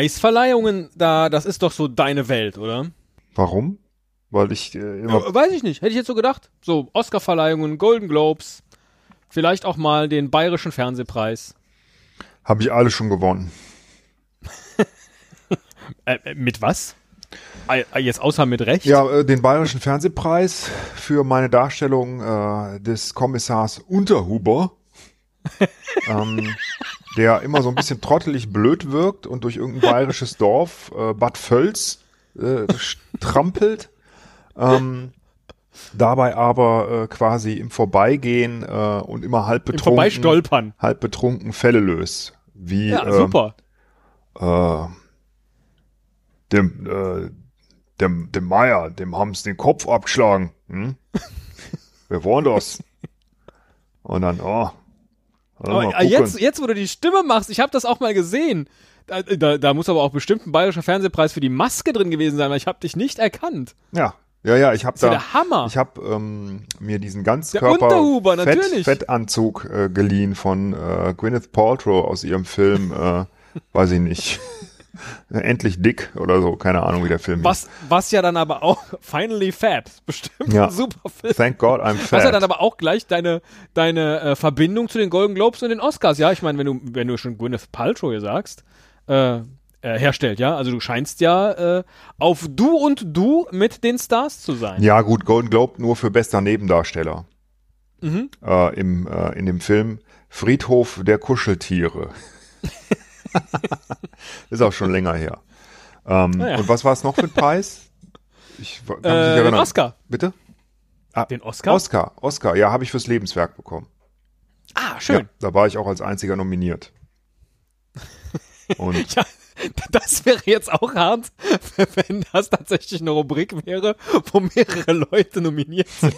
Preisverleihungen, da, das ist doch so deine Welt, oder? Warum? Weil ich äh, immer. Ja, weiß ich nicht. Hätte ich jetzt so gedacht. So, Oscarverleihungen, Golden Globes, vielleicht auch mal den Bayerischen Fernsehpreis. Habe ich alle schon gewonnen. Äh, äh, mit was? Äh, äh, Jetzt außer mit Recht? Ja, den Bayerischen Fernsehpreis für meine Darstellung äh, des Kommissars Unterhuber, ähm, der immer so ein bisschen trottelig blöd wirkt und durch irgendein bayerisches Dorf, äh, Bad Völz, äh, trampelt. Ähm, dabei aber äh, quasi im Vorbeigehen äh, und immer halb betrunken, halb betrunken Fälle löst. Wie Ja, äh, super. äh, dem, äh, dem, dem Meier, dem haben's den Kopf abgeschlagen. Hm? Wer war denn das? Und dann, oh. Aber, äh, jetzt, jetzt, wo du die Stimme machst, ich habe das auch mal gesehen. Da, da, da muss aber auch bestimmt ein bayerischer Fernsehpreis für die Maske drin gewesen sein, weil ich habe dich nicht erkannt. ja, ja, ja, ich habe da, der Hammer. ich habe ähm, mir diesen Ganzkörper Fett. Fettanzug äh, geliehen von äh, Gwyneth Paltrow aus ihrem Film, äh, weiß ich nicht, endlich dick oder so, keine Ahnung, wie der Film Was, was ja dann aber auch Finally Fat, bestimmt Ja. ein super Film. Thank God I'm Was ja dann aber auch gleich deine, deine äh, Verbindung zu den Golden Globes und den Oscars, ja, ich meine, wenn du, wenn du schon Gwyneth Paltrow hier sagst, äh, äh, herstellt, ja, also du scheinst ja äh, auf Du und Du mit den Stars zu sein. Ja, gut, Golden Globe nur für bester Nebendarsteller. Mhm. Äh, im, äh, in dem Film Friedhof der Kuscheltiere. Ist auch schon länger her. Ähm, Naja. Und was war es noch für ein Preis? Ich kann mich nicht Äh, den erinnern. Oscar. Bitte? Ah, Den Oscar? Oscar, Oscar, ja, habe ich fürs Lebenswerk bekommen. Ah, Ja, schön. da war ich auch als einziger nominiert. Und Ja, das wäre jetzt auch hart, wenn das tatsächlich eine Rubrik wäre, wo mehrere Leute nominiert sind.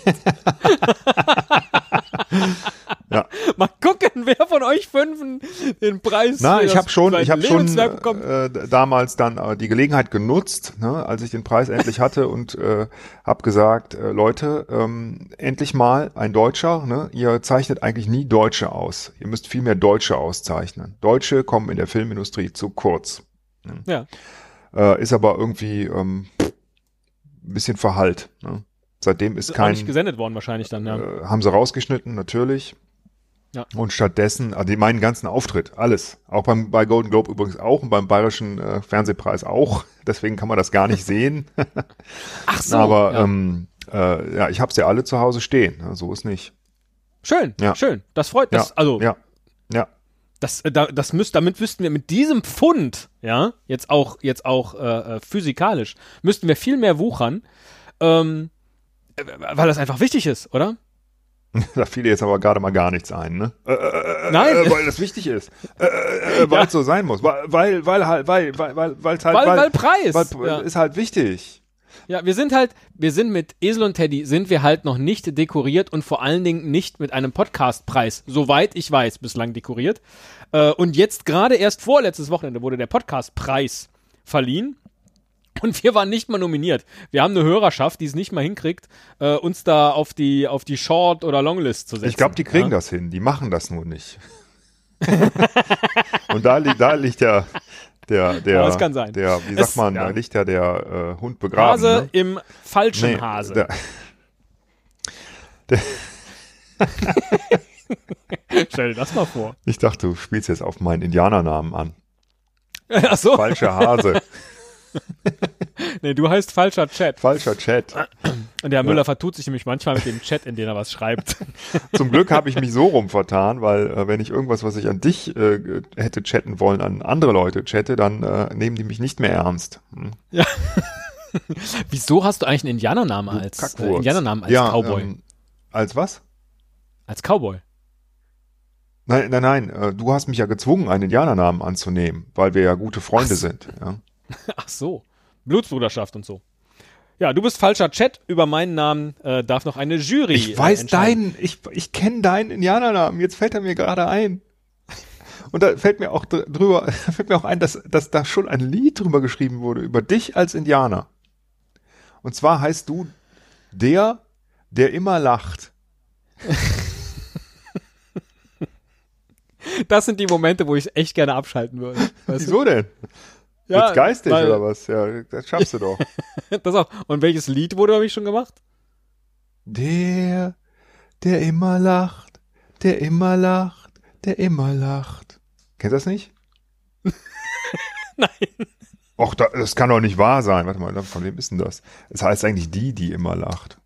Ja. Mal gucken, wer von euch fünfen den Preis Na, ich habe schon, ich habe schon äh, damals dann äh, die Gelegenheit genutzt, ne, als ich den Preis endlich hatte und äh, habe gesagt, äh, Leute, ähm, endlich mal ein Deutscher. Ne, ihr zeichnet eigentlich nie Deutsche aus. Ihr müsst viel mehr Deutsche auszeichnen. Deutsche kommen in der Filmindustrie zu kurz. Ja. Äh, ist aber irgendwie ähm, ein bisschen verhallt. Ne? Seitdem ist Ist kein nicht gesendet worden wahrscheinlich dann, ja. äh, haben sie rausgeschnitten, natürlich. Ja. Und stattdessen, also meinen ganzen Auftritt, alles. Auch beim, bei Golden Globe übrigens auch und beim Bayerischen äh, Fernsehpreis auch. Deswegen kann man das gar nicht sehen. Ach so. Aber ja. ähm, äh, ja, ich hab's ja alle zu Hause stehen. So ist nicht. schön, ja. schön. Das freut das, ja, also ja, ja. das, äh, da, das müsst, damit wüssten wir mit diesem Pfund, ja, jetzt auch, jetzt auch äh, äh, physikalisch, müssten wir viel mehr wuchern, ähm, äh, weil das einfach wichtig ist, oder? Da fiel dir jetzt aber gerade mal gar nichts ein, ne? Äh, äh, äh, Nein. Äh, weil das wichtig ist. Äh, äh, äh, weil Ja. es so sein muss. Weil, weil, weil halt, weil, weil, weil, halt, Weil, weil Preis. weil, ja. ist halt wichtig. ja, wir sind halt, wir sind mit Esel und Teddy, sind wir halt noch nicht dekoriert und vor allen Dingen nicht mit einem Podcastpreis, soweit ich weiß, bislang dekoriert. Äh, und jetzt gerade erst vorletztes Wochenende wurde der Podcastpreis verliehen. Und wir waren nicht mal nominiert. Wir haben eine Hörerschaft, die es nicht mal hinkriegt, äh, uns da auf die, auf die Short- oder Longlist zu setzen. Ich glaube, die kriegen ja? das hin. Die machen das nur nicht. Und da liegt, da liegt der, der, der, Ja, der, wie Es- sagt man, ja. da liegt ja der äh, Hund begraben. Hase ne? im falschen Nee, Hase. Der, der, Stell dir das mal vor. ich dachte, du spielst jetzt auf meinen Indianernamen an. Ach so. Falscher Hase, Nee, du heißt falscher Chat. falscher Chat. Und der Herr Müller vertut sich nämlich manchmal mit dem Chat, in dem er was schreibt. Zum Glück habe ich mich so rum vertan, weil äh, wenn ich irgendwas, was ich an dich äh, hätte chatten wollen, an andere Leute chatte, dann äh, nehmen die mich nicht mehr ernst. Hm. Wieso hast du eigentlich einen Indianernamen als, äh. Indianernamen als ja, Cowboy? Ähm, als was? als Cowboy. Nein, nein, nein. Äh, du hast mich ja gezwungen, einen Indianernamen anzunehmen, weil wir ja gute Freunde Ach sind. Ja. Ach so. Blutsbruderschaft und so. Ja, du bist falscher Chat. Über meinen Namen äh, darf noch eine Jury. Ich weiß äh, deinen, ich, ich kenne deinen Indianernamen. Jetzt fällt er mir gerade ein. Und da fällt mir auch dr- drüber, fällt mir auch ein, dass, dass da schon ein Lied drüber geschrieben wurde, über dich als Indianer. Und zwar heißt du der, der immer lacht. Das sind die Momente, wo ich echt gerne abschalten würde. Weißt du? Wieso denn? Ja, Jetzt geistig weil, oder was? Ja, das schaffst du doch. das auch. Und welches Lied wurde über mich schon gemacht? Der, der immer lacht, der immer lacht, der immer lacht. Kennst du das nicht? Nein. Och, das kann doch nicht wahr sein. Warte mal, von wem ist denn das? Es das heißt eigentlich die, die immer lacht.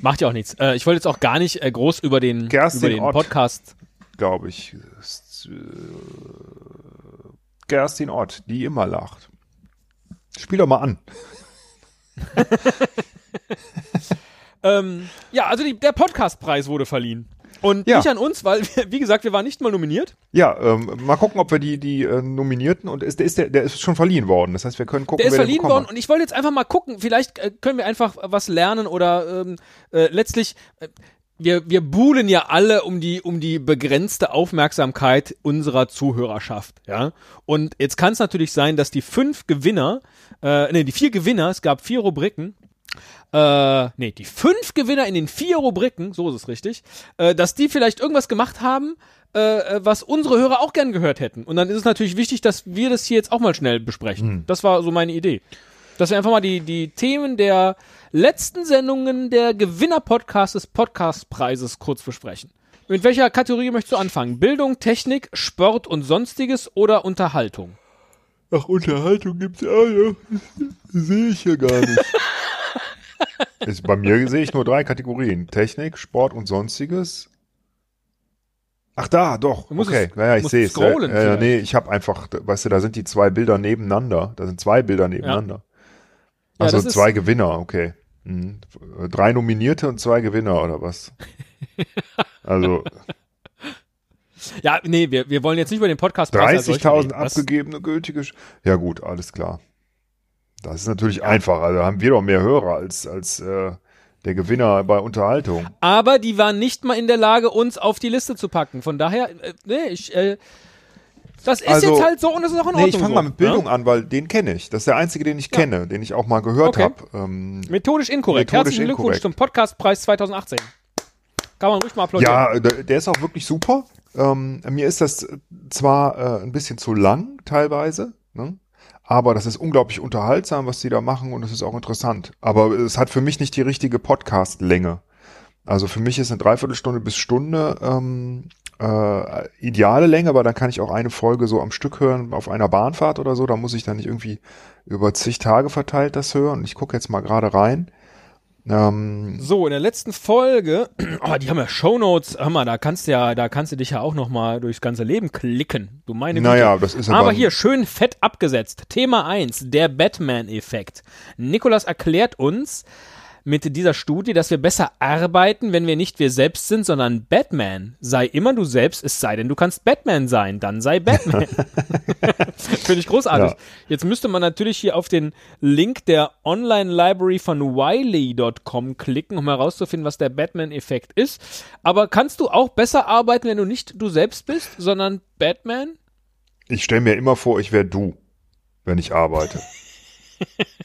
Macht ja auch nichts. Äh, ich wollte jetzt auch gar nicht äh, groß über den, über den Podcast. Glaube ich. Ist, äh, Kerstin Ott, die immer lacht. Spiel doch mal an. ähm, ja, also die, der Podcastpreis wurde verliehen. Und ja. nicht an uns, weil, wie gesagt, wir waren nicht mal nominiert. Ja, ähm, mal gucken, ob wir die, die äh, Nominierten und ist, der, ist der, der ist schon verliehen worden. Das heißt, wir können gucken, der ist verliehen worden und ich wollte jetzt einfach mal gucken, vielleicht äh, können wir einfach was lernen oder ähm, äh, letztlich, äh, wir, wir buhlen ja alle um die, um die begrenzte Aufmerksamkeit unserer Zuhörerschaft, ja. Und jetzt kann es natürlich sein, dass die fünf Gewinner, äh, nee, die vier Gewinner, es gab vier Rubriken, äh, nee, die fünf Gewinner in den vier Rubriken, so ist es richtig, äh, dass die vielleicht irgendwas gemacht haben, äh, was unsere Hörer auch gern gehört hätten. Und dann ist es natürlich wichtig, dass wir das hier jetzt auch mal schnell besprechen. Hm. Das war so meine Idee. Dass wir einfach mal die, die Themen der letzten Sendungen der Gewinner-Podcast des Podcastpreises kurz besprechen. Mit welcher Kategorie möchtest du anfangen? Bildung, Technik, Sport und Sonstiges oder Unterhaltung? Ach, Unterhaltung gibt's auch noch. Sehe ich ja gar nicht. Ist, bei mir sehe ich nur drei Kategorien. Technik, Sport und Sonstiges. Ach da, doch. Okay, es, ja, ja, ich sehe es. Ja, ja, nee, ich habe einfach, weißt du, da sind die zwei Bilder nebeneinander. Da sind zwei Bilder nebeneinander. Ja. Also zwei Gewinner, okay. Mhm. Drei Nominierte und zwei Gewinner oder was? also. Ja, nee, wir, wir wollen jetzt nicht über den Podcast 30.000 abgegebene gültige. Ja gut, alles klar. Das ist natürlich einfach. Also haben wir doch mehr Hörer als, als äh, der Gewinner bei Unterhaltung. Aber die waren nicht mal in der Lage, uns auf die Liste zu packen. Von daher, äh, nee, ich, äh, das ist also, jetzt halt so und es ist auch in Ordnung. Nee, ich fange so, mal mit Bildung ja? an, weil den kenne ich. Das ist der einzige, den ich ja. kenne, den ich auch mal gehört okay. habe. Ähm, methodisch inkorrekt. Methodisch Herzlichen Glückwunsch zum Podcastpreis 2018. Kann man ruhig mal applaudieren. Ja, der ist auch wirklich super. Ähm, mir ist das zwar äh, ein bisschen zu lang teilweise, ne? aber das ist unglaublich unterhaltsam, was die da machen und es ist auch interessant. Aber es hat für mich nicht die richtige Podcast-Länge. Also für mich ist eine Dreiviertelstunde bis Stunde ähm, äh, ideale Länge, aber dann kann ich auch eine Folge so am Stück hören auf einer Bahnfahrt oder so. Da muss ich dann nicht irgendwie über zig Tage verteilt das hören. Ich gucke jetzt mal gerade rein. Ähm, so, in der letzten Folge, oh, die haben ja Shownotes, hör mal, da kannst du ja, da kannst du dich ja auch noch mal durchs ganze Leben klicken. Du meine Naja, das ist aber, aber hier schön fett abgesetzt. Thema 1, der Batman-Effekt. Nikolas erklärt uns, mit dieser Studie, dass wir besser arbeiten, wenn wir nicht wir selbst sind, sondern Batman. Sei immer du selbst, es sei denn, du kannst Batman sein, dann sei Batman. Finde ich großartig. Ja. Jetzt müsste man natürlich hier auf den Link der Online-Library von Wiley.com klicken, um herauszufinden, was der Batman-Effekt ist. Aber kannst du auch besser arbeiten, wenn du nicht du selbst bist, sondern Batman? Ich stelle mir immer vor, ich wäre du, wenn ich arbeite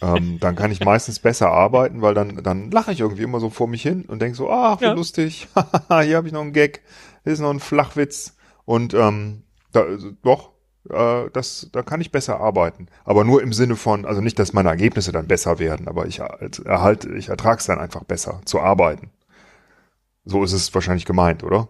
ähm, dann kann ich meistens besser arbeiten, weil dann, dann lache ich irgendwie immer so vor mich hin und denke so, ach, wie ja. lustig, hier habe ich noch einen Gag, hier ist noch ein Flachwitz und ähm, da, doch, äh, das, da kann ich besser arbeiten. Aber nur im Sinne von, also nicht, dass meine Ergebnisse dann besser werden, aber ich erhalte, ich ertrage es dann einfach besser zu arbeiten. So ist es wahrscheinlich gemeint, oder?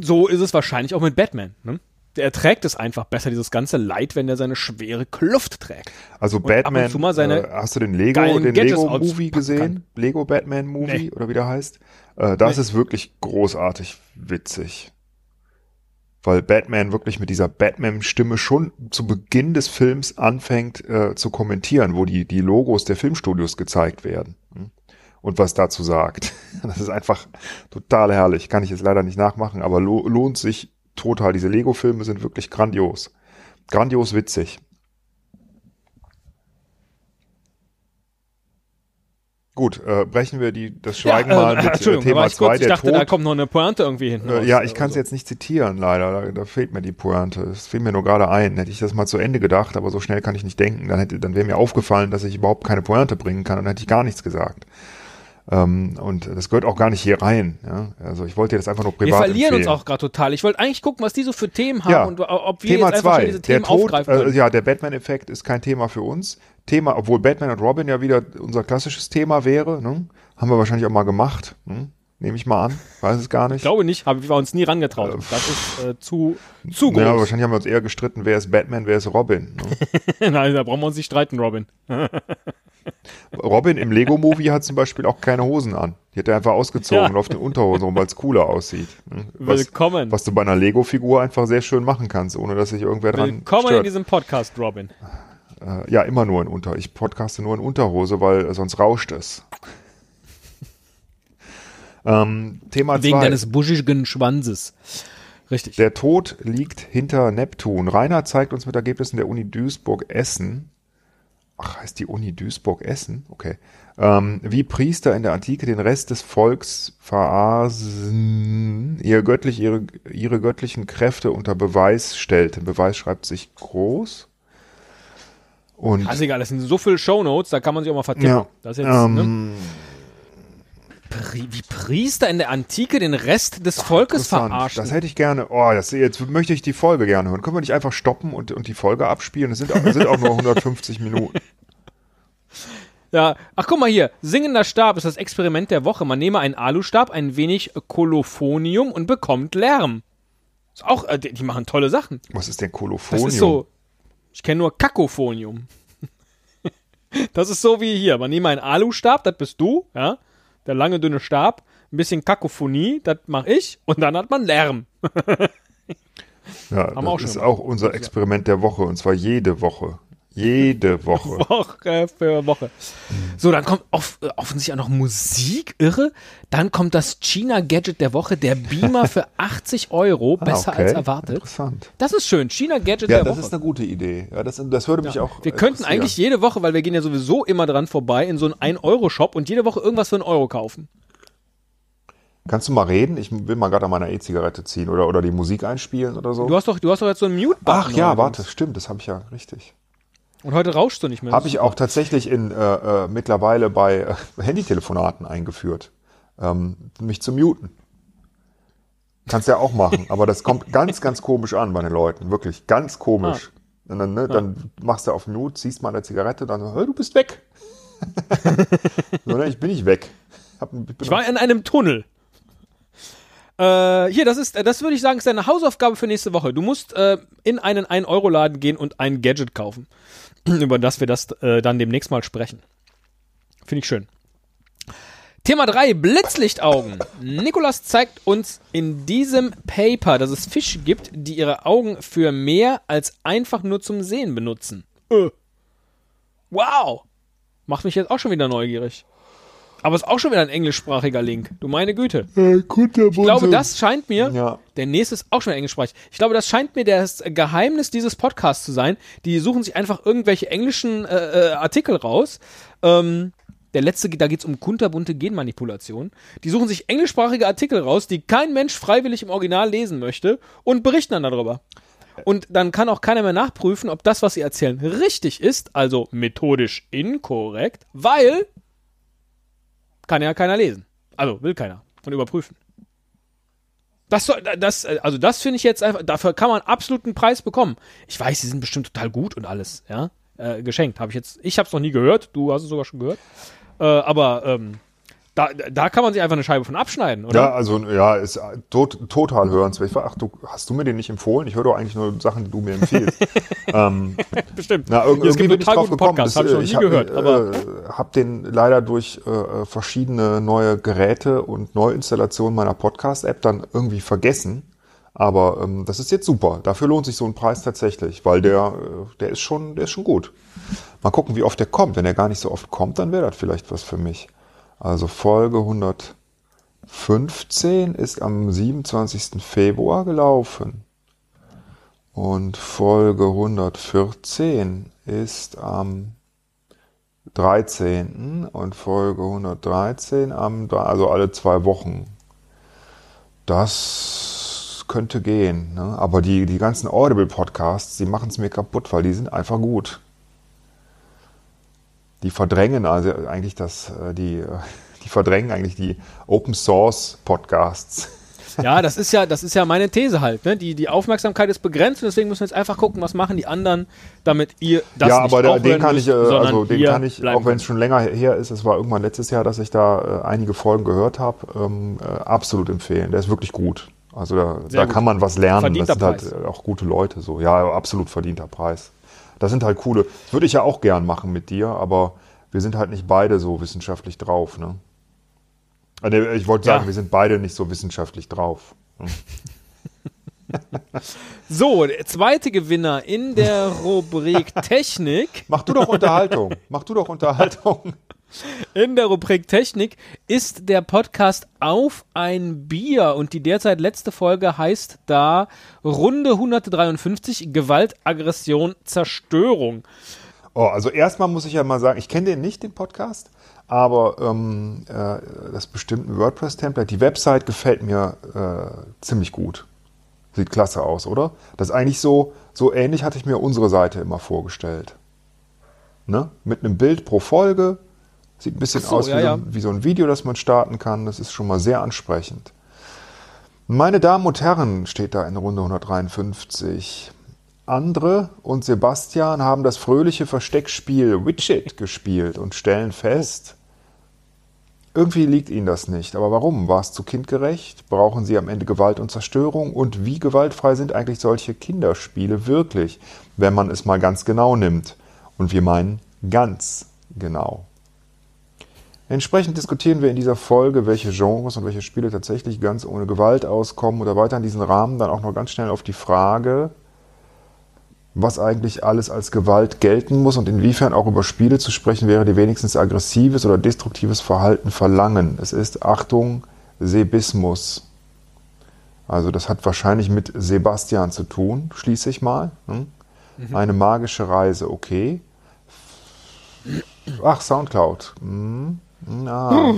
So ist es wahrscheinlich auch mit Batman. Ne? Der trägt es einfach besser, dieses ganze Leid, wenn er seine schwere Kluft trägt. Also und Batman, äh, hast du den Lego, den Lego Movie gesehen? Lego Batman Movie nee. oder wie der heißt? Äh, das nee. ist wirklich großartig witzig. Weil Batman wirklich mit dieser Batman-Stimme schon zu Beginn des Films anfängt äh, zu kommentieren, wo die, die Logos der Filmstudios gezeigt werden. Hm? Und was dazu sagt. Das ist einfach total herrlich. Kann ich jetzt leider nicht nachmachen, aber lo lohnt sich total. Diese Lego-Filme sind wirklich grandios. Grandios witzig. Gut, äh, brechen wir die, das Schweigen ja, äh, mal mit äh, Thema 2, der Ich dachte, Tod. da kommt noch eine Pointe irgendwie hinten. Äh, ja, ich kann es so. jetzt nicht zitieren, leider. Da, da, fehlt mir die Pointe. Es fehlt mir nur gerade ein. Hätte ich das mal zu Ende gedacht, aber so schnell kann ich nicht denken. Dann, hätte, dann wäre mir aufgefallen, dass ich überhaupt keine Pointe bringen kann und dann hätte ich gar nichts gesagt. Ähm, und das gehört auch gar nicht hier rein. Ja? Also ich wollte dir das einfach nur privat Wir verlieren empfehlen. uns auch gerade total. Ich wollte eigentlich gucken, was die so für Themen haben Ja. und ob wir Thema jetzt einfach zwei, diese der Themen Tod, aufgreifen äh, können. ja, der Batman-Effekt ist kein Thema für uns. Thema, obwohl Batman und Robin ja wieder unser klassisches Thema wäre, ne? haben wir wahrscheinlich auch mal gemacht, ne? nehme ich mal an, weiß es gar nicht. Ich glaube nicht, haben wir uns nie rangetraut. das ist äh, zu, zu groß. ja, wahrscheinlich haben wir uns eher gestritten, wer ist Batman, wer ist Robin. Ne? Nein, da brauchen wir uns nicht streiten, Robin. Robin im Lego-Movie hat zum Beispiel auch keine Hosen an. Die hat er einfach ausgezogen Ja. und auf den Unterhosen rum, weil es cooler aussieht. ne? Was, Willkommen. was du bei einer Lego-Figur einfach sehr schön machen kannst, ohne dass sich irgendwer dran Willkommen in diesem Podcast, Robin. Äh, ja, immer nur in Unter. Ich podcaste nur in Unterhose, weil sonst rauscht es. ähm, Thema Wegen zwei. deines buschigen Schwanzes. Richtig. Der Tod liegt hinter Neptun. Rainer zeigt uns mit Ergebnissen der Uni Duisburg-Essen. Ach, heißt die Uni Duisburg-Essen? Okay. Ähm, wie Priester in der Antike den Rest des Volks veraßen, ihr göttlich, ihre, ihre göttlichen Kräfte unter Beweis stellten. Beweis schreibt sich groß. Und Also egal, das sind so viele Shownotes, da kann man sich auch mal vertippen. ja, Das ist jetzt, ne? Pri wie Priester in der Antike den Rest des Volkes verarschen. Das hätte ich gerne. Oh, das, jetzt möchte ich die Folge gerne hören. Können wir nicht einfach stoppen und, und die Folge abspielen? Es sind, sind auch nur 150 Minuten. Ja, ach guck mal hier, singender Stab ist das Experiment der Woche. Man nehme einen Alustab, ein wenig Kolophonium und bekommt Lärm. Ist auch, äh, die, machen tolle Sachen. Was ist denn Das Kolophonium? ist so, ich kenne nur Kakophonium. das ist so wie hier, man nehme einen Alustab, das bist du, ja, der lange dünne Stab, ein bisschen Kakophonie, das mache ich und dann hat man Lärm. ja, auch das schon ist gemacht. auch unser Experiment der Woche und zwar jede Woche. Jede Woche. Woche für Woche. So, dann kommt off offensichtlich auch noch Musik, irre. Dann kommt das China-Gadget der Woche, der Beamer für 80 Euro, besser Ah, okay. als erwartet. Interessant. Das ist schön, China-Gadget Ja, der das Woche. ist eine gute Idee. Ja, das, das würde mich auch. wir könnten eigentlich jede Woche, weil wir gehen ja sowieso immer dran vorbei, in so einen 1-Euro-Shop und jede Woche irgendwas für einen Euro kaufen. Kannst du mal reden? Ich will mal gerade an meiner E-Zigarette ziehen oder, oder die Musik einspielen oder so. Du hast doch, du hast doch jetzt so einen Mute-Button. Ach ja, warte, stimmt, das habe ich ja richtig. Und heute rauschst du nicht mehr. Habe ich auch tatsächlich in, äh, äh, mittlerweile bei äh, Handytelefonaten eingeführt, ähm, mich zu muten. Kannst ja auch machen, aber das kommt ganz, ganz komisch an bei den Leuten, wirklich ganz komisch. Und dann, ne, dann machst du auf Mute, ziehst mal eine Zigarette, dann so, "Hä, du bist weg. so, ne, ich bin nicht weg. Hab, bin Ich war in einem Tunnel. Äh, hier, das ist, das würde ich sagen, ist deine Hausaufgabe für nächste Woche. Du musst äh, in einen 1-Euro-Laden gehen und ein Gadget kaufen. Über das wir das äh, dann demnächst mal sprechen. Finde ich schön. Thema 3, Blitzlichtaugen. Nikolas zeigt uns in diesem Paper, dass es Fische gibt, die ihre Augen für mehr als einfach nur zum Sehen benutzen. Äh. Wow. Macht mich jetzt auch schon wieder neugierig. Aber ist auch schon wieder ein englischsprachiger Link. Du meine Güte. Ich glaube, das scheint mir, Ja. der nächste ist auch schon englischsprachig. Ich glaube, das scheint mir das Geheimnis dieses Podcasts zu sein. Die suchen sich einfach irgendwelche englischen äh, äh, Artikel raus. Ähm, der letzte, da geht es um kunterbunte Genmanipulation. Die suchen sich englischsprachige Artikel raus, die kein Mensch freiwillig im Original lesen möchte und berichten dann darüber. Und dann kann auch keiner mehr nachprüfen, ob das, was sie erzählen, richtig ist, also methodisch inkorrekt, weil kann ja keiner lesen. Also will keiner und überprüfen. Das, das, also das finde ich jetzt einfach, dafür kann man absolut einen Preis bekommen. Ich weiß, die sind bestimmt total gut und alles, ja. Äh, geschenkt habe ich jetzt, ich habe es noch nie gehört, du hast es sogar schon gehört. Äh, aber ähm, da, da kann man sich einfach eine Scheibe von abschneiden, oder? Ja, also ja, ist tot, total hörenswert. Ach, du, hast du mir den nicht empfohlen? Ich höre doch eigentlich nur Sachen, die du mir empfiehlst. ähm, Bestimmt. na, irg Ja, es gibt irgendwie ich total guten. Podcast, Das, habe ich noch äh, nie hab, gehört. aber äh, habe den leider durch äh, verschiedene neue Geräte und Neuinstallationen meiner Podcast-App dann irgendwie vergessen. Aber ähm, das ist jetzt super. Dafür lohnt sich so ein Preis tatsächlich, weil der, äh, der ist schon, der ist schon gut. Mal gucken, wie oft der kommt. Wenn er gar nicht so oft kommt, dann wäre das vielleicht was für mich. Also Folge 115 ist am 27. Februar gelaufen. Und Folge 114 ist am 13. und Folge 113 am, also alle zwei Wochen. Das könnte gehen. Ne? Aber die, die ganzen Audible-Podcasts, die machen es mir kaputt, weil die sind einfach gut. Die verdrängen also eigentlich das, äh, die, äh, die verdrängen eigentlich die Open Source Podcasts. Ja, das ist ja, das ist ja meine These halt. Ne? Die, die Aufmerksamkeit ist begrenzt und deswegen müssen wir jetzt einfach gucken, was machen die anderen, damit ihr das ja, nicht aber auch den kann müsst, ich, äh, also den kann ich, auch wenn es schon länger her ist, es war irgendwann letztes Jahr, dass ich da äh, einige Folgen gehört habe, ähm, äh, absolut empfehlen. Der ist wirklich gut. Also da, da kann man was lernen. Verdienter das sind halt äh, auch gute Leute so. Ja, absolut verdienter Preis. Das sind halt coole. Das würde ich ja auch gern machen mit dir, aber wir sind halt nicht beide so wissenschaftlich drauf, ne? Äh, Ich wollte sagen, Ja. wir sind beide nicht so wissenschaftlich drauf. ne? So, der zweite Gewinner in der Rubrik Technik. Mach du doch Unterhaltung. Mach du doch Unterhaltung. In der Rubrik Technik ist der Podcast Auf ein Bier und die derzeit letzte Folge heißt da Runde 153 Gewalt, Aggression, Zerstörung. Oh, also erstmal muss ich ja mal sagen, ich kenne den nicht, den Podcast, aber ähm, äh, das bestimmte WordPress-Template, die Website gefällt mir äh, ziemlich gut. Sieht klasse aus, oder? Das ist eigentlich so, so ähnlich hatte ich mir unsere Seite immer vorgestellt. Ne? Mit einem Bild pro Folge. Sieht ein bisschen so, aus ja, wie, so ja. ein, wie so ein Video, das man starten kann. Das ist schon mal sehr ansprechend. Meine Damen und Herren, steht da in Runde 153. Andre und Sebastian haben das fröhliche Versteckspiel Widget gespielt und stellen fest, irgendwie liegt ihnen das nicht. Aber warum? War es zu kindgerecht? Brauchen sie am Ende Gewalt und Zerstörung? Und wie gewaltfrei sind eigentlich solche Kinderspiele wirklich, wenn man es mal ganz genau nimmt? Und wir meinen ganz genau. Entsprechend diskutieren wir in dieser Folge, welche Genres und welche Spiele tatsächlich ganz ohne Gewalt auskommen oder weiter in diesen Rahmen dann auch noch ganz schnell auf die Frage, was eigentlich alles als Gewalt gelten muss und inwiefern auch über Spiele zu sprechen wäre, die wenigstens aggressives oder destruktives Verhalten verlangen. Es ist, Achtung, Sebismus. Also das hat wahrscheinlich mit Sebastian zu tun, schließe ich mal. Hm? Eine magische Reise, okay. Ach, Soundcloud. Hm. Ah.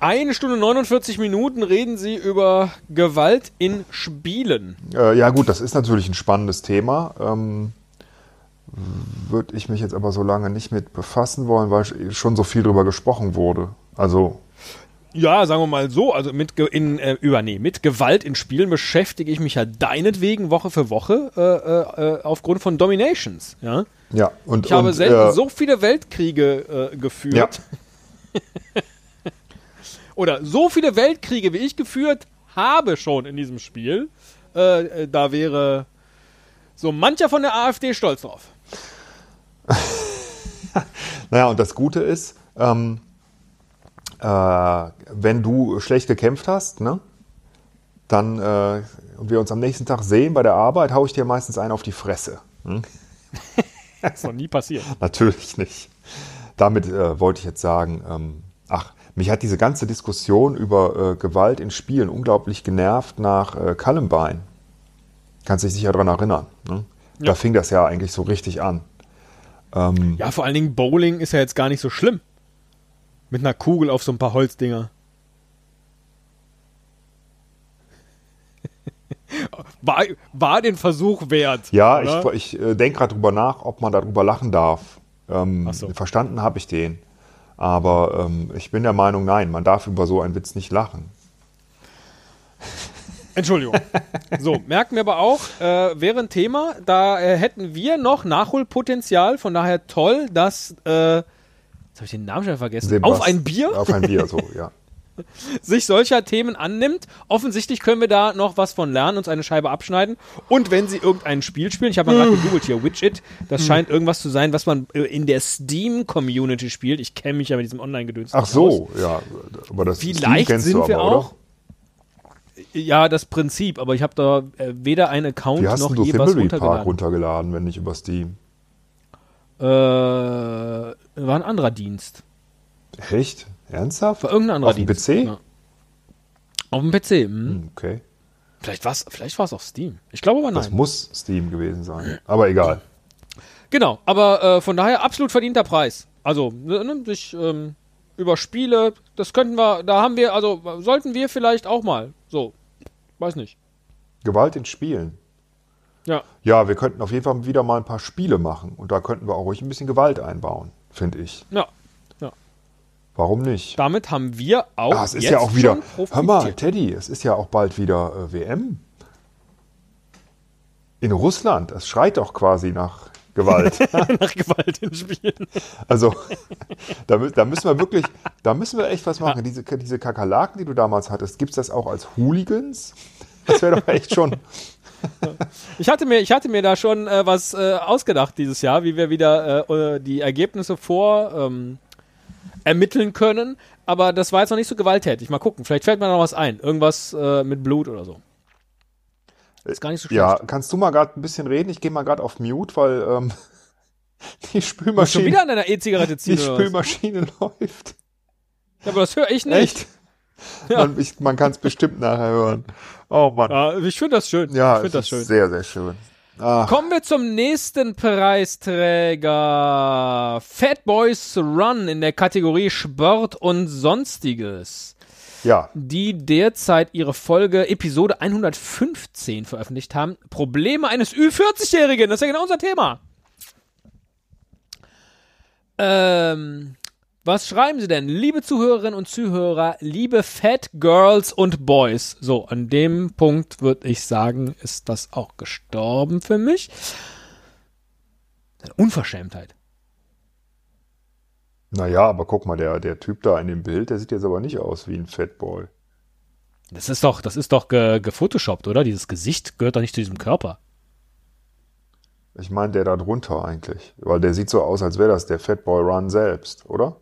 Eine Stunde 49 Minuten reden sie über Gewalt in Spielen. Äh, ja gut, das ist natürlich ein spannendes Thema. Ähm, Würde ich mich jetzt aber so lange nicht mit befassen wollen, weil schon so viel drüber gesprochen wurde. Also Ja, sagen wir mal so, also mit, Ge- in, äh, über, nee, mit Gewalt in Spielen beschäftige ich mich ja deinetwegen Woche für Woche äh, äh, äh, aufgrund von Dominations. Ja? ja und Ich habe und, selten äh, so viele Weltkriege äh, geführt. Ja. Oder so viele Weltkriege, wie ich geführt habe schon in diesem Spiel. Äh, äh, da wäre so mancher von der AfD stolz drauf. Naja, und das Gute ist, ähm, äh, wenn du schlecht gekämpft hast, ne, dann äh, und wir uns am nächsten Tag sehen bei der Arbeit, haue ich dir meistens einen auf die Fresse. Hm? Das ist noch nie passiert. Natürlich nicht. Damit äh, wollte ich jetzt sagen, ähm, ach, mich hat diese ganze Diskussion über äh, Gewalt in Spielen unglaublich genervt nach äh, Columbine. Kannst dich sicher daran erinnern. Ne? Da Ja. fing das ja eigentlich so richtig an. Ähm, Ja, vor allen Dingen Bowling ist ja jetzt gar nicht so schlimm. Mit einer Kugel auf so ein paar Holzdinger. War, war den Versuch wert. Ja, oder? ich, ich äh, denke gerade drüber nach, ob man darüber lachen darf. Ähm, so. Verstanden habe ich den. Aber ähm, ich bin der Meinung, nein, man darf über so einen Witz nicht lachen. Entschuldigung. So, merken wir aber auch, äh, wäre ein Thema, da äh, hätten wir noch Nachholpotenzial, von daher toll, dass, äh, jetzt habe ich den Namen schon vergessen, Sebast- auf ein Bier Auf ein Bier, so, ja. Sich solcher Themen annimmt. Offensichtlich können wir da noch was von lernen, uns eine Scheibe abschneiden. Und wenn sie irgendein Spiel spielen, ich habe mal gerade gegoogelt hier, Widget, das scheint irgendwas zu sein, was man äh, in der Steam-Community spielt. Ich kenne mich ja mit diesem Online-Gedöns Ach nicht aus. so, ja. Aber das Steam Vielleicht kennst sind aber, wir auch. Oder? Ja, das Prinzip, aber ich habe da äh, weder einen Account Wie hast noch du je was Family Park runtergeladen. runtergeladen, wenn nicht über Steam? Äh, war ein anderer Dienst. Echt? Ernsthaft? War irgendein anderer Auf dem Dienst. PC? Ja. Auf dem PC. Hm. Okay. Vielleicht war es vielleicht war's auf Steam. Ich glaube aber nein. Das muss Steam gewesen sein. Aber egal. Genau, aber äh, von daher absolut verdienter Preis. Also, ne, ne, sich ähm, über Spiele, das könnten wir, da haben wir, also sollten wir vielleicht auch mal. So, weiß nicht. Gewalt in Spielen. Ja. Ja, wir könnten auf jeden Fall wieder mal ein paar Spiele machen. Und da könnten wir auch ruhig ein bisschen Gewalt einbauen, finde ich. Ja. Warum nicht? Damit haben wir auch. Ah, es ist jetzt ja auch wieder. Hör mal. Teddy, es ist ja auch bald wieder äh, WM. In Russland. Es schreit doch quasi nach Gewalt. nach Gewalt in Spielen. Also, da, da müssen wir wirklich, da müssen wir echt was machen. Diese, diese Kakerlaken, die du damals hattest, gibt's das auch als Hooligans? Das wäre doch echt schon. Ich hatte mir, ich hatte mir da schon äh, was äh, ausgedacht dieses Jahr, wie wir wieder äh, äh, die Ergebnisse vor ähm, ermitteln können. Aber das war jetzt noch nicht so gewalttätig. Mal gucken, vielleicht fällt mir noch was ein. Irgendwas äh, mit Blut oder so. Ist gar nicht so schlecht. Ja, kannst du mal gerade ein bisschen reden? Ich gehe mal gerade auf Mute, weil ähm, die Spülmaschine, wieder an deiner E-Zigarette die ziehen was? Spülmaschine läuft. Ja, aber das höre ich nicht. Echt? Man, ich, man kann es bestimmt nachher hören. Oh Mann. Ja, ich finde das schön. Ja, ich finde das ist schön. sehr, sehr schön. Ach, Kommen wir zum nächsten Preisträger. Fat Boys Run in der Kategorie Sport und Sonstiges. ja, die derzeit ihre Folge Episode 115 veröffentlicht haben. Probleme eines Ü40-Jährigen, das ist ja genau unser Thema. Ähm, was schreiben sie denn? Liebe Zuhörerinnen und Zuhörer, liebe Fat Girls und Boys. So, an dem Punkt würde ich sagen, ist das auch gestorben für mich. Eine Unverschämtheit. naja, aber guck mal, der, der Typ da in dem Bild, der sieht jetzt aber nicht aus wie ein Fatboy. Das ist doch, das ist doch ge gefotoshoppt, oder? Dieses Gesicht gehört doch nicht zu diesem Körper. Ich meine, der da drunter eigentlich. Weil der sieht so aus, als wäre das der Fatboy Run selbst, oder?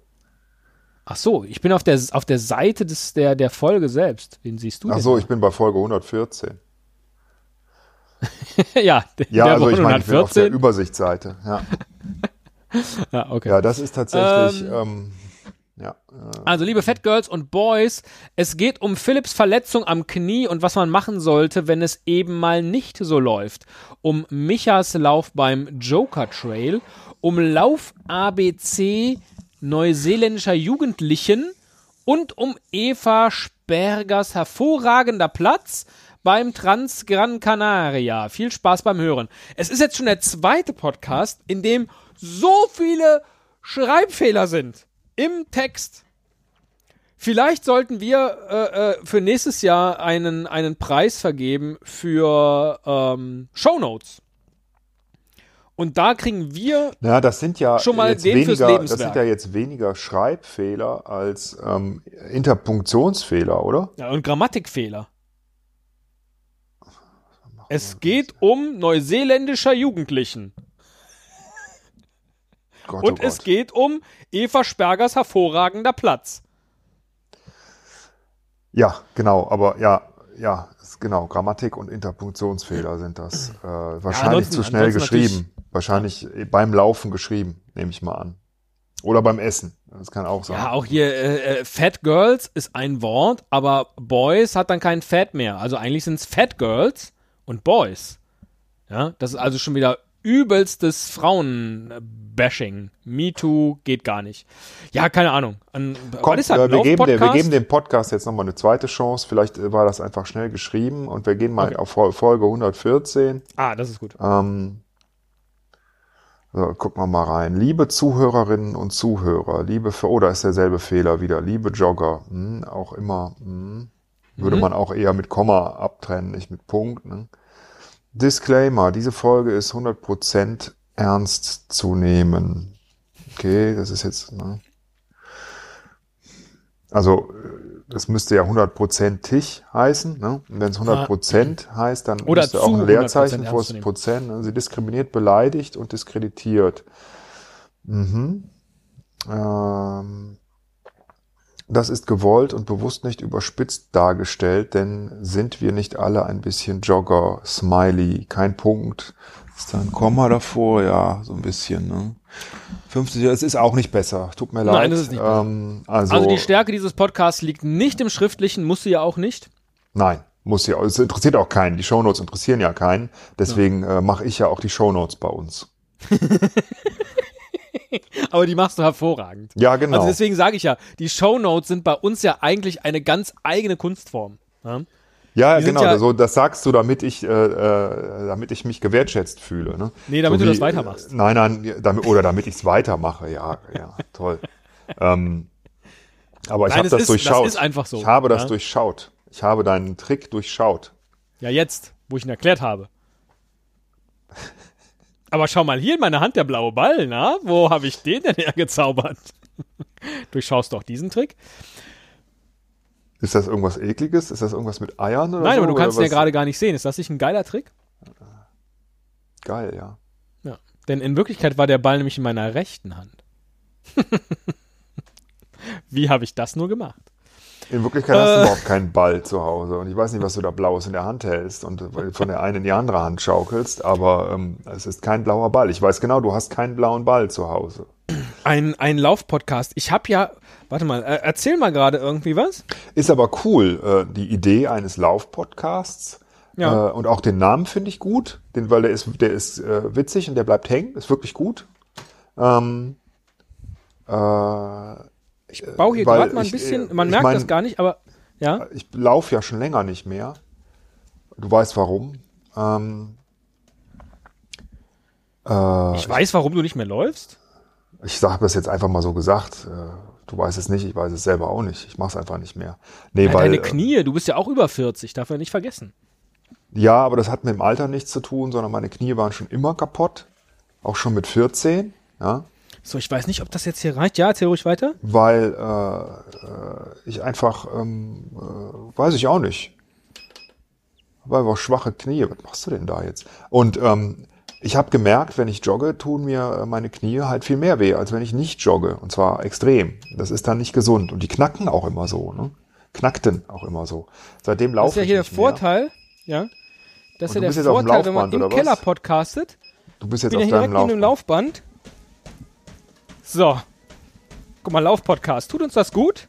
Ach so, ich bin auf der, auf der Seite des, der, der Folge selbst. Wen siehst du Ach so, ich bin bei Folge 114. ja, der, Ja, der also ich meine, ich bin auf der 114. Übersichtsseite. Ja, Ja, okay. ja das ist tatsächlich, Ähm, ähm, ja, äh, Also, liebe Fat Girls und Boys, es geht um Philips Verletzung am Knie und was man machen sollte, wenn es eben mal nicht so läuft. Um Michas Lauf beim Joker Trail, um Lauf ABC neuseeländischer Jugendlichen und um Eva Spergers hervorragender Platz beim Trans Gran Canaria. Viel Spaß beim Hören. Es ist jetzt schon der zweite Podcast, in dem so viele Schreibfehler sind im Text. Vielleicht sollten wir äh, äh, für nächstes Jahr einen, einen Preis vergeben für ähm, Shownotes. Und da kriegen wir Ja, das sind ja Schon mal den weniger, das sind ja jetzt weniger Schreibfehler als ähm, Interpunktionsfehler, oder? ja, und Grammatikfehler. Es geht um neuseeländischer Jugendlichen. Gott, Und oh es geht um Eva Spergers hervorragender Platz. Ja, genau, aber ja, ja, genau, Grammatik und Interpunktionsfehler sind das. Äh, wahrscheinlich ansonsten- zu schnell geschrieben. Wahrscheinlich beim Laufen geschrieben, nehme ich mal an. Oder beim Essen. Das kann auch sein. Ja, auch hier äh, äh, Fat Girls ist ein Wort, aber Boys hat dann kein Fat mehr. Also eigentlich sind es Fat Girls und Boys. Ja, das ist also schon wieder übelstes Frauenbashing. Me Too geht gar nicht. Ja, keine Ahnung. An, Komm, ist das? wir, geben der, wir geben dem Podcast jetzt nochmal eine zweite Chance. Vielleicht äh, war das einfach schnell geschrieben und wir gehen mal Okay. auf Fol- Folge 114. Ah, das ist gut. Ähm, so, gucken wir mal rein. Liebe Zuhörerinnen und Zuhörer, liebe, Fe- oh, da ist derselbe Fehler wieder. Liebe Jogger, hm, auch immer, hm, würde Mhm. man auch eher mit Komma abtrennen, nicht mit Punkt. Ne? Disclaimer, diese Folge ist 100% ernst zu nehmen. Okay, das ist jetzt, ne? Also, das müsste ja 100%ig heißen, ne? Und wenn es 100% heißt, dann Oder müsste auch ein 100% Leerzeichen vor das. Prozent. Ne? Sie diskriminiert, beleidigt und diskreditiert. Mhm. Ähm, das ist gewollt und bewusst nicht überspitzt dargestellt, denn sind wir nicht alle ein bisschen Jogger, Smiley, kein Punkt. Ist da ein Komma davor? Ja, so ein bisschen. Ne? 50, das ist auch nicht besser. Tut mir leid. Nein, das ist nicht besser. Ähm, also, Also die Stärke dieses Podcasts liegt nicht im Schriftlichen, muss sie ja auch nicht. Nein, muss ja. Es interessiert auch keinen. Die Shownotes interessieren ja keinen. Deswegen äh, mache ich ja auch die Shownotes bei uns. Aber die machst du hervorragend. Ja, genau. Also deswegen sage ich ja, die Shownotes sind bei uns ja eigentlich eine ganz eigene Kunstform. Ja? Ja, genau. ja- so, das sagst du, damit ich, äh, äh, damit ich mich gewertschätzt fühle. Ne? Nee, damit so du das weitermachst. Nein, nein, damit, oder damit ich es weitermache. Ja, ja, toll. ähm, Aber ich habe das ist- durchschaut. das ist einfach so, Ich habe das ja. durchschaut. Ich habe deinen Trick durchschaut. Ja, jetzt, wo ich ihn erklärt habe. Aber schau mal, hier in meiner Hand der blaue Ball, na? Wo habe ich den denn hergezaubert? Durchschaust doch diesen Trick. Ist das irgendwas ekliges? Ist das irgendwas mit Eiern oder Nein, so? aber du Oder kannst ihn ja gerade gar nicht sehen. Ist das nicht ein geiler Trick? Geil, ja. Ja. Denn in Wirklichkeit war der Ball nämlich in meiner rechten Hand. Wie habe ich das nur gemacht? In Wirklichkeit hast Äh. du überhaupt keinen Ball zu Hause und ich weiß nicht, was du da Blaues in der Hand hältst und äh, von der einen in die andere Hand schaukelst, aber ähm, es ist kein blauer Ball. Ich weiß genau, du hast keinen blauen Ball zu Hause. Ein, ein Laufpodcast. Ich habe ja, warte mal, äh, erzähl mal gerade irgendwie was. Ist aber cool, äh, die Idee eines Laufpodcasts. Ja. Äh, und auch den Namen finde ich gut, den, weil der ist, der ist äh, witzig und der bleibt hängen, ist wirklich gut. Ähm, äh, Ich baue hier weil gerade mal ein ich, bisschen, äh, man ich merkt mein- das gar nicht, aber ja. ich laufe ja schon länger nicht mehr. Du weißt warum. Ähm, äh, Ich weiß, warum du nicht mehr läufst. ich sage das jetzt einfach mal so gesagt. Du weißt es nicht, ich weiß es selber auch nicht. Ich mache es einfach nicht mehr. Nee, Ja, weil, deine äh, Knie, du bist ja auch über 40, darf man nicht vergessen. Ja, aber das hat mit dem Alter nichts zu tun, sondern meine Knie waren schon immer kaputt. Auch schon mit 14. Ja. So, ich weiß nicht, ob das jetzt hier reicht. Ja, erzähl ruhig weiter. weil äh, äh, ich einfach, ähm, äh, weiß ich auch nicht, weil wir schwache Knie, was machst du denn da jetzt? Und ähm, ich habe gemerkt, wenn ich jogge, tun mir äh, meine Knie halt viel mehr weh, als wenn ich nicht jogge. Und zwar extrem. Das ist dann nicht gesund. Und die knacken auch immer so, ne? Knackten auch immer so. Seitdem Das laufe ist ja hier der nicht mehr. Vorteil, ja. Das ist ja du bist der jetzt auf dem Vorteil, wenn man Laufband, im? Keller podcastet. Du bist jetzt bin ja auf hier deinem Laufband. Laufband. So. Guck mal, Laufpodcast. Tut uns das gut?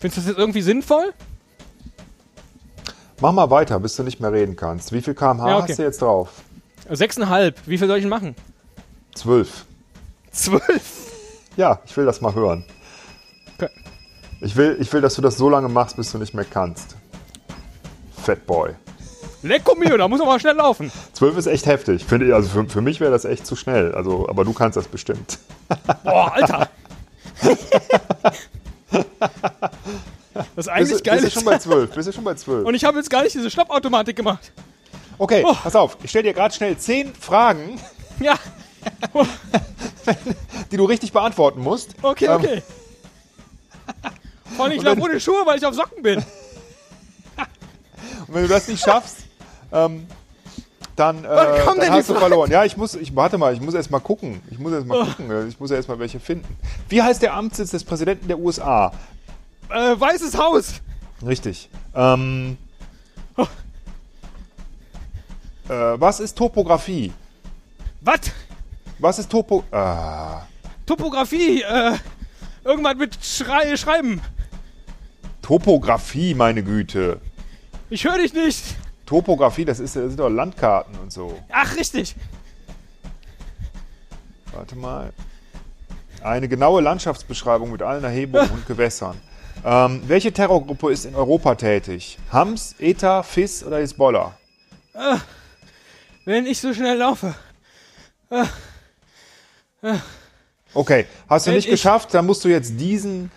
Findest du das jetzt irgendwie sinnvoll? Mach mal weiter, bis du nicht mehr reden kannst. Wie viel kmh Ja, okay. hast du jetzt drauf? Sechseinhalb. Wie viel soll ich denn machen? Zwölf. Zwölf. Ja, ich will das mal hören. Okay. Ich will, ich will, dass du das so lange machst, bis du nicht mehr kannst. Fatboy. Lecco mio, da muss man mal schnell laufen. Zwölf ist echt heftig. Finde ich, also für, für mich wäre das echt zu schnell. Also, aber du kannst das bestimmt. Boah, Alter. Das Bist, eigentlich du- geil bist du ist. schon bei zwölf? Bist du schon bei zwölf? Und ich habe jetzt gar nicht diese Stoppautomatik gemacht. Okay, Oh. pass auf. Ich stelle dir gerade schnell zehn Fragen, Ja, die du richtig beantworten musst. okay, Ähm, okay. Vor allem, ich laufe ohne Schuhe, weil ich auf Socken bin. Und wenn du das nicht schaffst, ähm, dann, äh, dann hast du verloren. Ja, ich muss, ich warte mal, ich muss erst mal gucken. Ich muss erst mal Oh. gucken. Ich muss erst mal welche finden. Wie heißt der Amtssitz des Präsidenten der USA? Äh, Weißes Haus. Richtig. Ähm, Oh. äh, was ist Topografie? Was? Was ist Topo... Ah, Topografie, äh, irgendwas mit Schrei Schreiben. Topografie, meine Güte. Ich höre dich nicht. Topografie, das, ist, das sind doch Landkarten und so. Ach, richtig. Warte mal. Eine genaue Landschaftsbeschreibung mit allen Erhebungen und Gewässern. Ähm, welche Terrorgruppe ist in Europa tätig? Hams, ETA, FIS oder Hezbollah? Wenn ich so schnell laufe. Okay, hast du nicht ich- geschafft, dann musst du jetzt diesen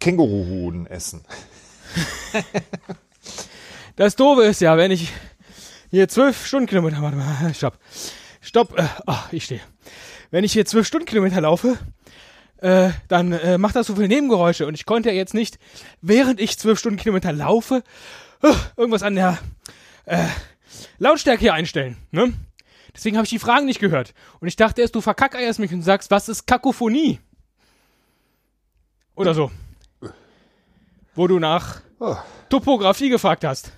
Känguruhuhn essen. Das Doofe ist ja, wenn ich hier zwölf Stundenkilometer, warte mal, stopp, stopp, ach, ich stehe. Wenn ich hier zwölf Stundenkilometer laufe, äh, dann äh, macht das so viele Nebengeräusche und ich konnte ja jetzt nicht, während ich zwölf Stundenkilometer laufe, äh, irgendwas an der äh, Lautstärke hier einstellen, ne? Deswegen habe ich die Fragen nicht gehört. Und ich dachte erst, du verkackeierst mich und sagst, was ist Kakophonie? Oder so. Wo du nach Oh. Topografie gefragt hast.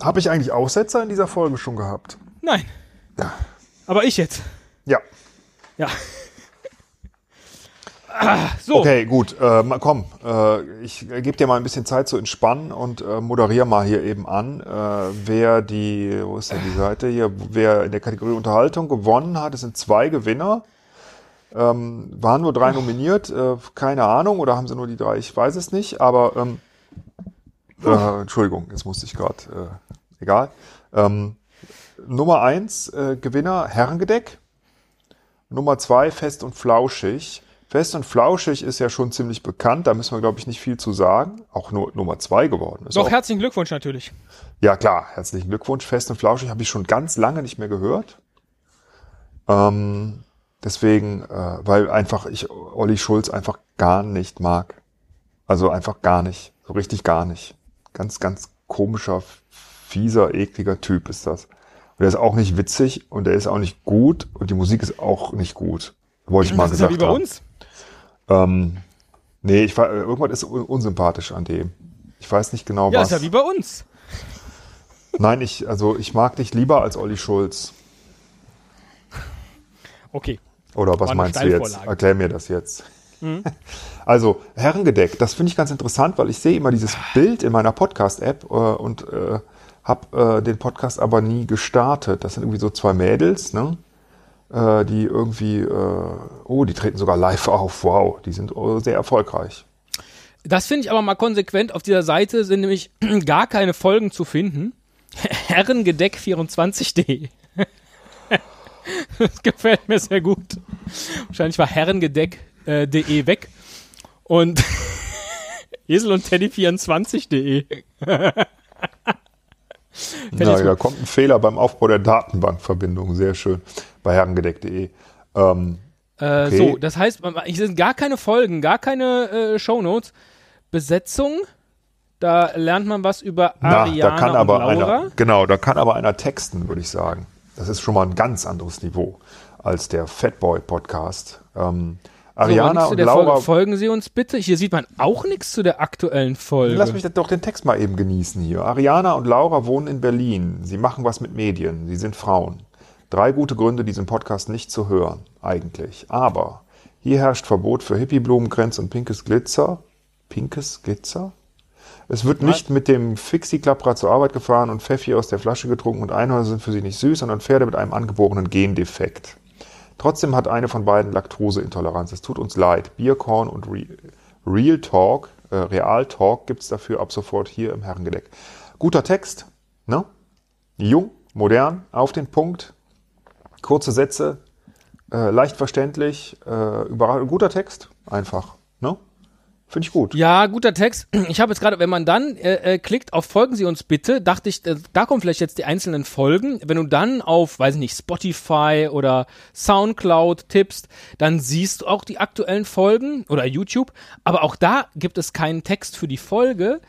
Habe ich eigentlich Aussetzer in dieser Folge schon gehabt? Nein. Ja. Aber ich jetzt. Ja. Ja. So. Okay, gut. Äh, komm, äh, ich gebe dir mal ein bisschen Zeit zu entspannen und äh, moderiere mal hier eben an, äh, wer die, wo ist denn die Seite hier, wer in der Kategorie Unterhaltung gewonnen hat. Es sind zwei Gewinner. Ähm, waren nur drei nominiert, äh, keine Ahnung, oder haben sie nur die drei? Ich weiß es nicht, aber ähm, äh, Entschuldigung, jetzt musste ich gerade, egal. Ähm, Nummer eins Gewinner Herrengedeck Nummer zwei, fest und flauschig. Fest und flauschig ist ja schon ziemlich bekannt, da müssen wir, glaube ich, nicht viel zu sagen. Auch nur Nummer zwei geworden ist. Doch, auch, herzlichen Glückwunsch natürlich. ja, klar, herzlichen Glückwunsch. Fest und flauschig habe ich schon ganz lange nicht mehr gehört. Ähm, deswegen, äh, weil einfach ich Olli Schulz einfach gar nicht mag. Also einfach gar nicht. So richtig gar nicht. Ganz, ganz komischer, fieser, ekliger Typ ist das. Und der ist auch nicht witzig und der ist auch nicht gut und die Musik ist auch nicht gut. Wollte ich mal das ist ja gesagt wie bei haben. uns. Ähm, nee, ich war, irgendwas ist un- unsympathisch an dem. Ich weiß nicht genau Ja, was. ist ja wie bei uns. Nein, ich, also ich mag dich lieber als Olli Schulz. Okay. Oder was meinst du jetzt? Erklär mir das jetzt. Also, Herrengedeck, das finde ich ganz interessant, weil ich sehe immer dieses Bild in meiner Podcast-App äh, und äh, habe äh, den Podcast aber nie gestartet. Das sind irgendwie so zwei Mädels, ne? Äh, die irgendwie, äh, oh, die treten sogar live auf. Wow, die sind äh, sehr erfolgreich. Das finde ich aber mal konsequent. Auf dieser Seite sind nämlich gar keine Folgen zu finden. Herrengedeck24.de. das gefällt mir sehr gut. Wahrscheinlich war Herrengedeck.de äh, weg. Und Esel und Teddy24.de. Na, da kommt ein Fehler beim Aufbau der Datenbankverbindung. Sehr schön. Bei herrengedeck.de. Ähm, Äh, Okay. So, das heißt, es sind gar keine Folgen, gar keine äh, Shownotes. Besetzung, da lernt man was über Na, Ariana da kann und aber Laura. einer, genau, da kann aber einer texten, würde ich sagen. Das ist schon mal ein ganz anderes Niveau als der Fatboy Podcast. Ähm, Ariana zu und Laura, Folge. Folgen Sie uns bitte. Hier sieht man auch nichts zu der aktuellen Folge. lass mich doch den Text mal eben genießen hier. Ariana und Laura wohnen in Berlin. Sie machen was mit Medien. Sie sind Frauen. Drei gute Gründe, diesen Podcast nicht zu hören, eigentlich. Aber hier herrscht Verbot für Hippie-Blumenkränze und pinkes Glitzer. Pinkes Glitzer? Es wird nicht mit dem Fixie-Klapprad zur Arbeit gefahren und Pfeffi aus der Flasche getrunken und Einhörner sind für sie nicht süß, sondern Pferde mit einem angeborenen Gendefekt. Trotzdem hat eine von beiden Laktoseintoleranz. Es tut uns leid. Bierkorn und Re Real Talk, äh, Real Talk gibt's dafür ab sofort hier im Herrengedeck. Guter Text, ne? Jung, modern, auf den Punkt, kurze Sätze, äh, leicht verständlich, äh, guter Text, einfach, ne? Finde ich gut. Ja, guter Text. Ich habe jetzt gerade, wenn man dann äh, äh, klickt auf Folgen Sie uns bitte, dachte ich, äh, da kommen vielleicht jetzt die einzelnen Folgen. Wenn du dann auf, weiß ich nicht, Spotify oder Soundcloud tippst, dann siehst du auch die aktuellen Folgen oder YouTube. Aber auch da gibt es keinen Text für die Folge.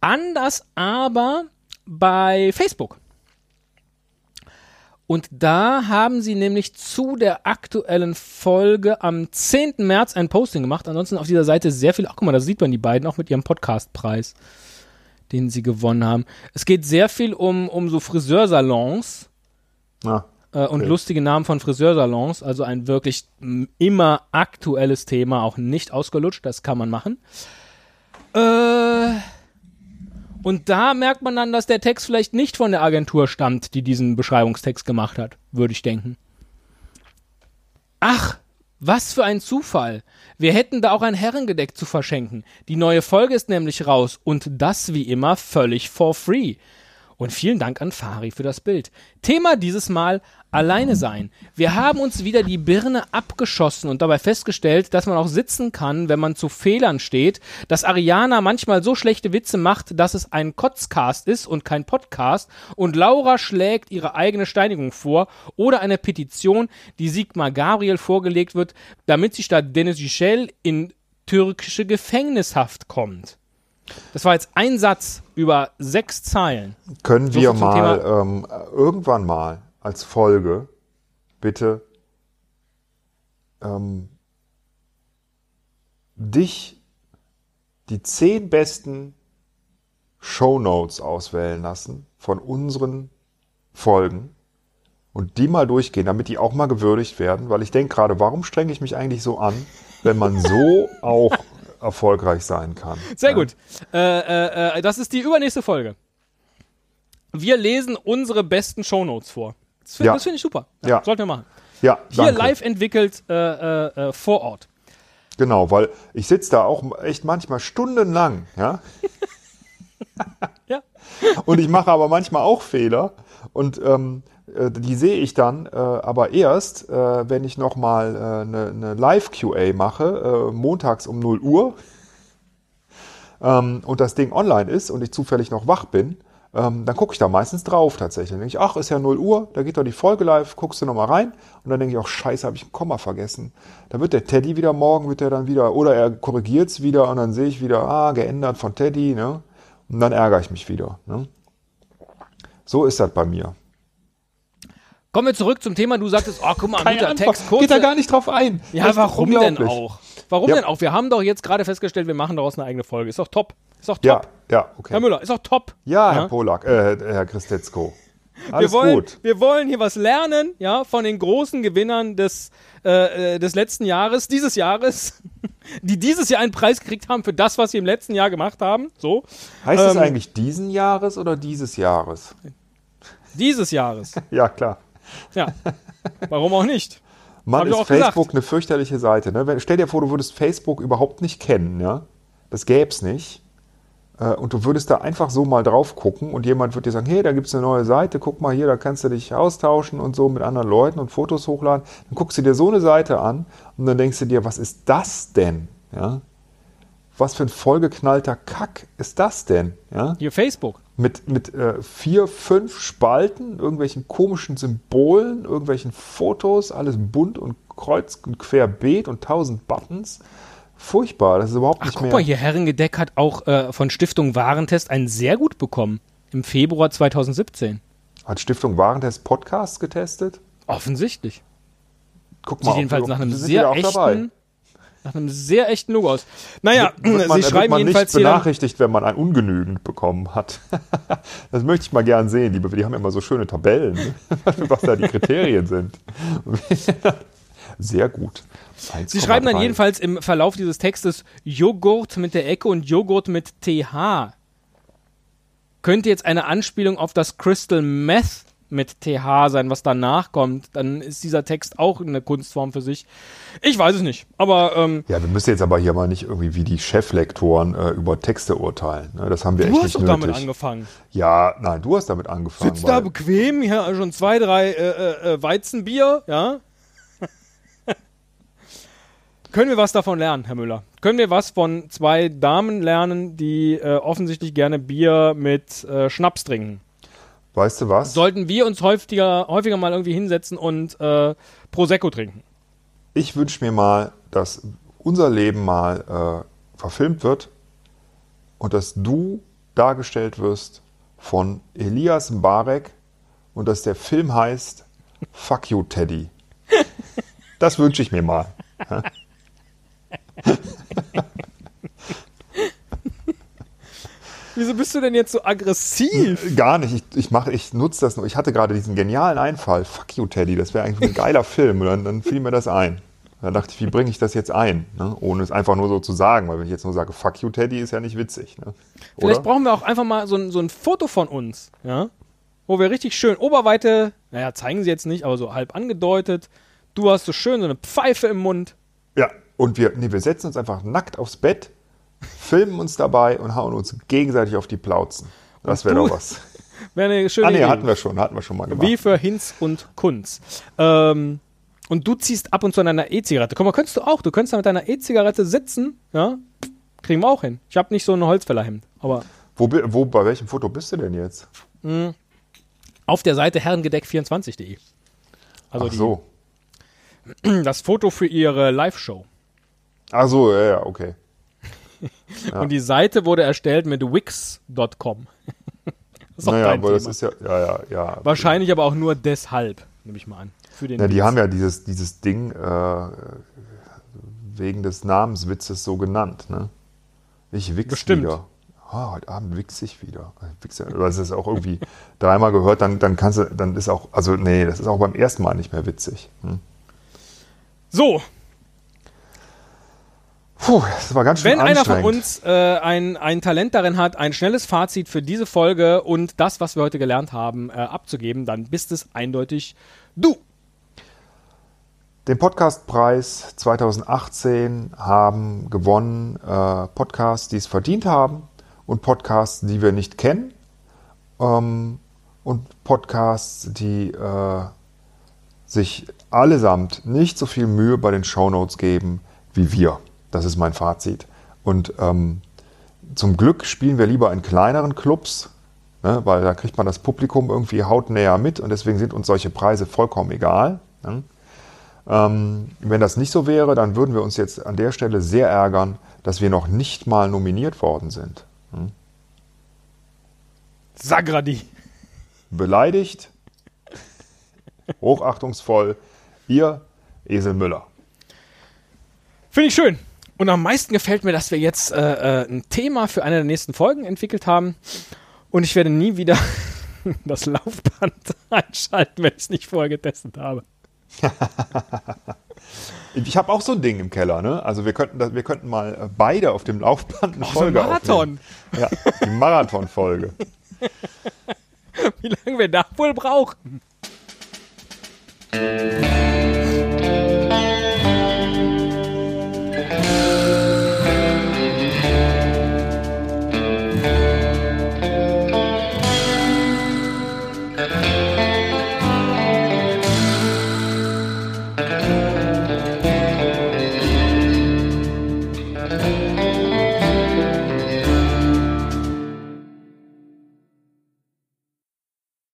Anders aber bei Facebook. Und da haben sie nämlich zu der aktuellen Folge am 10. März ein Posting gemacht. Ansonsten auf dieser Seite sehr viel. Ach, guck mal, da sieht man die beiden auch mit ihrem Podcastpreis, den sie gewonnen haben. Es geht sehr viel um, um so Friseursalons Ja. äh, und Okay. lustige Namen von Friseursalons. Also ein wirklich immer aktuelles Thema, auch nicht ausgelutscht. Das kann man machen. Äh. Und da merkt man dann, dass der Text vielleicht nicht von der Agentur stammt, die diesen Beschreibungstext gemacht hat, würde ich denken. Ach, was für ein Zufall. Wir hätten da auch ein Herrengedeck zu verschenken. Die neue Folge ist nämlich raus und das wie immer völlig for free. Und vielen Dank an Fari für das Bild. Thema dieses Mal alleine sein. Wir haben uns wieder die Birne abgeschossen und dabei festgestellt, dass man auch sitzen kann, wenn man zu Fehlern steht, dass Ariana manchmal so schlechte Witze macht, dass es ein Kotzcast ist und kein Podcast und Laura schlägt ihre eigene Steinigung vor oder eine Petition, die Sigmar Gabriel vorgelegt wird, damit sie statt Dennis Yücel in türkische Gefängnishaft kommt. Das war jetzt ein Satz über sechs Zeilen. Können wir mal ähm, irgendwann mal als Folge bitte ähm, dich die zehn besten Shownotes auswählen lassen von unseren Folgen und die mal durchgehen, damit die auch mal gewürdigt werden, weil ich denke gerade, warum strenge ich mich eigentlich so an, wenn man so auch erfolgreich sein kann? Sehr Ja. gut. Äh, äh, äh, das ist die übernächste Folge. Wir lesen unsere besten Shownotes vor. Das finde Ja. find ich super. Ja. Sollten wir machen. Ja, Hier danke. live entwickelt äh, äh, äh, vor Ort. Genau, weil ich sitze da auch echt manchmal stundenlang, ja. Und ich mache aber manchmal auch Fehler. Und ähm, Äh, die sehe ich dann äh, aber erst, äh, wenn ich nochmal eine, eine Live-QA mache, montags um 0 Uhr ähm, und das Ding online ist und ich zufällig noch wach bin, ähm, dann gucke ich da meistens drauf tatsächlich. Dann denke ich, ach, ist ja 0 Uhr, da geht doch die Folge live, guckst du nochmal rein und dann denke ich auch, scheiße, habe ich ein Komma vergessen. Da wird der Teddy wieder morgen, wird er dann wieder, oder er korrigiert es wieder und dann sehe ich wieder, ah, geändert von Teddy, ne? Und dann ärgere ich mich wieder. Ne? So ist das bei mir. Kommen wir zurück zum Thema. Du sagtest, oh, guck mal, Keine guter Antwort. Text. Kurze. Geht da gar nicht drauf ein. Ja, warum denn auch? Warum ja. denn auch? Wir haben doch jetzt gerade festgestellt, wir machen daraus eine eigene Folge. Ist doch top. Ist doch top. Ja, ja, okay. Herr Müller, ist doch top. Ja, Herr Polak, äh, Herr Christetzko. Alles wir wollen, gut. Wir wollen hier was lernen, ja, von den großen Gewinnern des, äh, äh des letzten Jahres, dieses Jahres, die dieses Jahr einen Preis gekriegt haben für das, was sie im letzten Jahr gemacht haben. So. Heißt ähm, das eigentlich diesen Jahres oder dieses Jahres? Dieses Jahres. ja, klar. Ja. Warum auch nicht? Mann, ist Facebook gesagt. eine fürchterliche Seite. Ne? Stell dir vor, du würdest Facebook überhaupt nicht kennen, ja? Das gäbe es nicht. Äh, und du würdest da einfach so mal drauf gucken und jemand würde dir sagen, hey, da gibt es eine neue Seite, guck mal hier, da kannst du dich austauschen und so mit anderen Leuten und Fotos hochladen. Dann guckst du dir so eine Seite an und dann denkst du dir, was ist das denn? Ja? Was für ein vollgeknallter Kack ist das denn? Ja? Hier Facebook. Mit, mit äh, vier, fünf Spalten, irgendwelchen komischen Symbolen, irgendwelchen Fotos, alles bunt und kreuz und querbeet und tausend Buttons furchtbar. Das ist überhaupt Ach, nicht guck mehr. Guck mal, hier Herrengedeck hat auch äh, von Stiftung Warentest einen sehr gut bekommen. Im Februar 2017. Hat Stiftung Warentest Podcasts getestet? Offensichtlich. Guck mal, Sieht jedenfalls nach einem sehr echten, dabei. nach einem sehr echten Logo aus. Naja, wird man, sie schreiben man jedenfalls nicht benachrichtigt, wenn man ein ungenügend bekommen hat. das möchte ich mal gern sehen. Die, die haben immer so schöne Tabellen, was da die Kriterien sind. Sehr gut. Sie schreiben dann jedenfalls im Verlauf dieses Textes Joghurt mit der Ecke und Joghurt mit TH. Könnte jetzt eine Anspielung auf das Crystal Meth mit TH sein, was danach kommt, dann ist dieser Text auch eine Kunstform für sich. Ich weiß es nicht, aber ähm, ja, wir müssen jetzt aber hier mal nicht irgendwie wie die Cheflektoren äh, über Texte urteilen. Ne? Das haben wir du echt nicht nötig. Du hast doch damit angefangen. Ja, nein, du hast damit angefangen. Sitzt da bequem, hier schon zwei, drei äh, äh, äh Weizenbier, ja, können wir was davon lernen, Herr Müller? Können wir was von zwei Damen lernen, die äh, offensichtlich gerne Bier mit äh, Schnaps trinken? Weißt du was? Sollten wir uns häufiger, häufiger mal irgendwie hinsetzen und äh, Prosecco trinken? Ich wünsche mir mal, dass unser Leben mal äh, verfilmt wird und dass du dargestellt wirst von Elias Mbarek und dass der Film heißt Fuck You Teddy. Das wünsche ich mir mal. Wieso bist du denn jetzt so aggressiv? Gar nicht. Ich, ich, mach, ich nutze das nur. Ich hatte gerade diesen genialen Einfall. Fuck you, Teddy. Das wäre eigentlich ein geiler Film. Und dann, dann, fiel mir das ein. Da dachte ich, wie bringe ich das jetzt ein? Ne? Ohne es einfach nur so zu sagen. Weil wenn ich jetzt nur sage, fuck you, Teddy, ist ja nicht witzig. Ne? Vielleicht brauchen wir auch einfach mal so ein, so ein Foto von uns. Ja? Wo wir richtig schön Oberweite, naja, zeigen sie jetzt nicht, aber so halb angedeutet. Du hast so schön so eine Pfeife im Mund. Ja, und wir, nee, wir setzen uns einfach nackt aufs Bett, filmen uns dabei und hauen uns gegenseitig auf die Plauzen. Das wäre doch was. Wäre eine schöne Ah, nee, Idee. hatten wir schon, hatten wir schon mal gemacht. Wie für Hinz und Kunz. Ähm, und du ziehst ab und zu an deiner E-Zigarette. Guck mal, könntest du auch. Du könntest da mit deiner E-Zigarette sitzen, ja? Kriegen wir auch hin. Ich habe nicht so ein Holzfällerhemd, aber. Wo, wo, bei welchem Foto bist du denn jetzt? Mh, auf der Seite herrengedeck24.de. Also Ach so. Die, das Foto für ihre Live-Show. Ach so, ja, ja, okay. Ja. Und die Seite wurde erstellt mit wix.com. naja, aber Thema. das ist ja, ja, ja, ja. Wahrscheinlich aber auch nur deshalb, nehme ich mal an. Für den ja, die haben ja dieses, dieses Ding äh, wegen des Namenswitzes so genannt, ne? Ich wix Bestimmt. wieder. Oh, heute Abend wichs ich wieder. Das ist auch irgendwie dreimal gehört, dann, dann kannst du, dann ist auch, also nee, das ist auch beim ersten Mal nicht mehr witzig. Hm? So, Puh, das war ganz schön Wenn einer von uns äh, ein, ein Talent darin hat, ein schnelles Fazit für diese Folge und das, was wir heute gelernt haben, äh, abzugeben, dann bist es eindeutig du. Den Podcastpreis 2018 haben gewonnen äh, Podcasts, die es verdient haben und Podcasts, die wir nicht kennen. Ähm, und Podcasts, die äh, sich allesamt nicht so viel Mühe bei den Shownotes geben wie wir. Das ist mein Fazit. Und ähm, zum Glück spielen wir lieber in kleineren Clubs, ne, weil da kriegt man das Publikum irgendwie hautnäher mit und deswegen sind uns solche Preise vollkommen egal. Ne? Ähm, wenn das nicht so wäre, dann würden wir uns jetzt an der Stelle sehr ärgern, dass wir noch nicht mal nominiert worden sind. Ne? Sagradi. Beleidigt, hochachtungsvoll, ihr Esel Müller. Finde ich schön. Und am meisten gefällt mir, dass wir jetzt äh, äh, ein Thema für eine der nächsten Folgen entwickelt haben. Und ich werde nie wieder das Laufband einschalten, wenn ich es nicht vorher getestet habe. ich habe auch so ein Ding im Keller, ne? Also wir könnten, wir könnten mal äh, beide auf dem Laufband eine Oh, Folge so Marathon. aufnehmen. Ja, die Marathon-Folge. Wie lange wir da wohl brauchen.